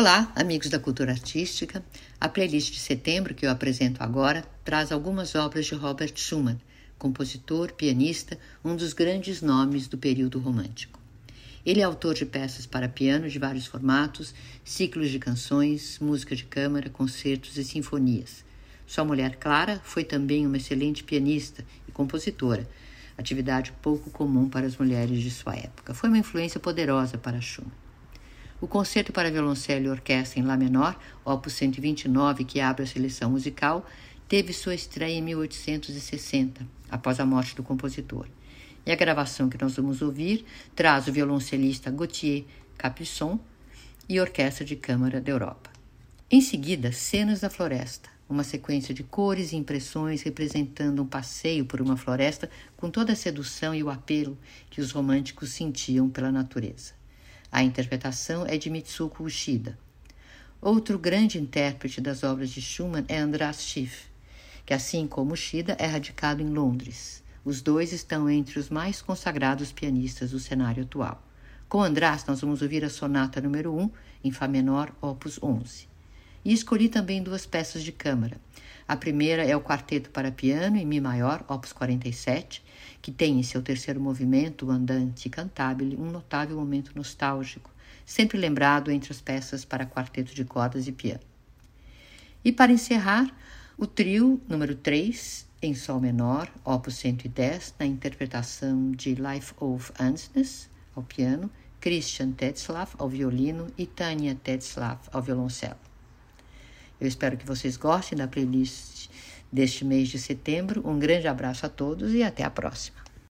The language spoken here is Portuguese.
Olá, amigos da cultura artística. A playlist de setembro que eu apresento agora traz algumas obras de Robert Schumann, compositor, pianista, um dos grandes nomes do período romântico. Ele é autor de peças para piano de vários formatos, ciclos de canções, música de câmara, concertos e sinfonias. Sua mulher Clara foi também uma excelente pianista e compositora, atividade pouco comum para as mulheres de sua época. Foi uma influência poderosa para Schumann. O concerto para violoncelo e orquestra em Lá menor, opus 129, que abre a seleção musical, teve sua estreia em 1860, após a morte do compositor. E a gravação que nós vamos ouvir traz o violoncelista Gauthier Capuçon e Orquestra de Câmara da Europa. Em seguida, Cenas da Floresta, uma sequência de cores e impressões representando um passeio por uma floresta com toda a sedução e o apelo que os românticos sentiam pela natureza. A interpretação é de Mitsuko Ushida. Outro grande intérprete das obras de Schumann é András Schiff, que, assim como Ushida, é radicado em Londres. Os dois estão entre os mais consagrados pianistas do cenário atual. Com András, nós vamos ouvir a sonata número 1, em Fá menor, opus 11. E escolhi também duas peças de câmara. A primeira é o Quarteto para Piano em Mi maior, opus 47, que tem em seu terceiro movimento, o Andante Cantabile, um notável momento nostálgico, sempre lembrado entre as peças para quarteto de cordas e piano. E para encerrar, o trio número 3, em Sol menor, opus 110, na interpretação de Life of Ansness, ao piano, Christian Tetzlaff ao violino e Tania Tetzlaff ao violoncelo. Eu espero que vocês gostem da playlist deste mês de setembro. Um grande abraço a todos e até a próxima.